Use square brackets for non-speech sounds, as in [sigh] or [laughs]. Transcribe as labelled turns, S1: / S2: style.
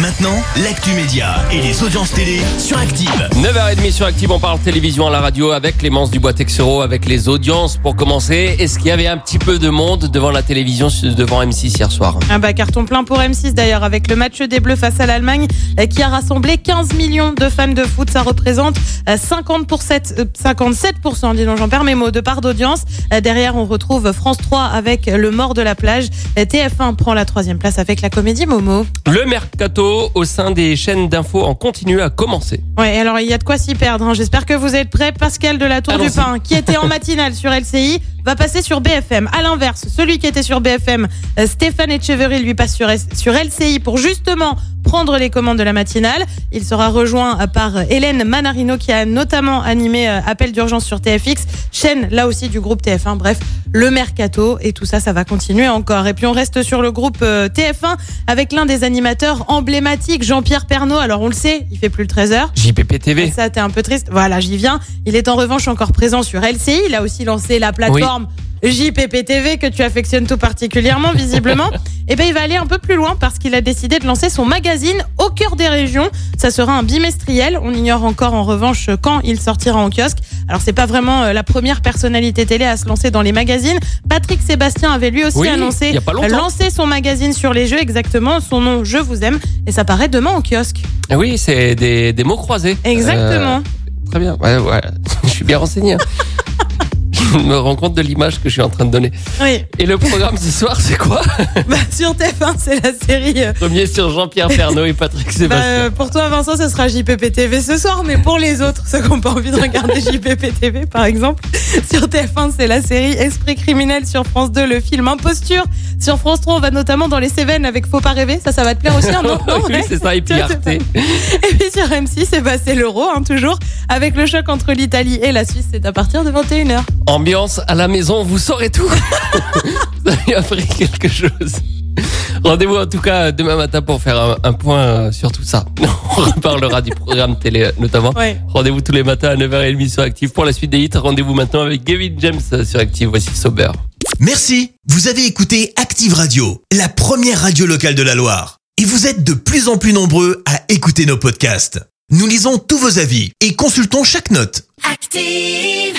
S1: Maintenant, l'actu média et les audiences télé sur Active.
S2: 9h30 sur Active, on parle télévision à la radio avec Clémence Dubois-Texero, avec les audiences. Pour commencer, est-ce qu'il y avait un petit peu de monde devant la télévision, devant M6 hier soir?
S3: Un bas carton plein pour M6 d'ailleurs, avec le match des Bleus face à l'Allemagne euh, qui a rassemblé 15 millions de fans de foot. Ça représente euh, 50 pour 7, euh, 57%, dis donc, j'en perds mes mots, de part d'audience. Euh, Derrière, on retrouve France 3 avec Le Mort de la plage. Euh, TF1 prend la troisième place avec la comédie Momo.
S2: Le mercato au sein des chaînes d'infos en continu a commencé.
S3: Ouais, alors il y a de quoi s'y perdre. hein. J'espère que vous êtes prêts. Pascal de la Tour du. Pin, qui était en [laughs] matinale sur LCI, va passer sur BFM. À l'inverse, celui qui était sur BFM, euh, Stéphane Etcheverry, lui passe sur, sur LCI pour justement prendre les commandes de la matinale. Il sera rejoint euh, par Hélène Manarino, qui a notamment animé euh, Appel d'urgence sur TFX, chaîne là aussi du groupe TF1. Bref, le mercato et tout ça, ça va continuer encore. Et puis on reste sur le groupe euh, TF1 avec l'un des animateurs emblématiques, Jean-Pierre Pernaud. Alors on le sait, il fait plus le 13h.
S2: JPP TV.
S3: Ça, t'es un peu triste. Voilà, j'y viens. Il est en revanche encore présent sur LCI. Il a aussi lancé la plateforme TV que tu affectionnes tout particulièrement, visiblement. [laughs] Et ben, il va aller un peu plus loin parce qu'il a décidé de lancer son magazine au cœur des régions. Ça sera un bimestriel. On ignore encore en revanche quand il sortira en kiosque. Alors, c'est pas vraiment euh, la première personnalité télé à se lancer dans les magazines. Patrick Sébastien avait lui aussi
S2: Oui,
S3: annoncé lancer son magazine sur les jeux, exactement. Son nom, Je vous aime. Et ça paraît demain en kiosque.
S2: Ah Oui, c'est des, des mots croisés.
S3: Exactement.
S2: Euh, très bien. Ouais, ouais. [laughs] Je suis bien renseigné. [laughs] me rends compte de l'image que je suis en train de donner.
S3: Oui.
S2: Et le programme ce soir, c'est quoi? [laughs]
S3: Bah, sur TF1, c'est la série. euh,
S2: Premier sur Jean-Pierre Pernaud et Patrick
S3: bah,
S2: Sébastien.
S3: euh, pour toi, Vincent, ce sera JPP TV ce soir, mais pour les autres, ceux qui n'ont pas envie de regarder [laughs] JPP TV, par exemple, sur TF1, c'est la série Esprit criminel. Sur France 2, le film Imposture. Sur France 3, on va notamment dans les Cévennes avec Faut pas rêver. Ça, ça va te plaire aussi, hein, non, non,
S2: oui,
S3: ouais.
S2: c'est ça. Et puis Arte.
S3: Et puis sur M6, c'est bah, c'est l'euro, hein, toujours, avec le choc entre l'Italie et la Suisse. C'est à partir de 21h.
S2: Ambiance à la maison, vous saurez tout. [laughs] vous avez appris quelque chose. Rendez-vous en tout cas demain matin pour faire un, un point euh, sur tout ça. [laughs] On reparlera du programme télé euh, notamment.
S3: Ouais.
S2: Rendez-vous tous les matins à 9h30 sur Active pour la suite des hits. Rendez-vous maintenant avec Gavin James euh, sur Active. Voici Sober.
S1: Merci. Vous avez écouté Active Radio, la première radio locale de la Loire. Et vous êtes de plus en plus nombreux à écouter nos podcasts. Nous lisons tous vos avis et consultons chaque note.
S4: Active.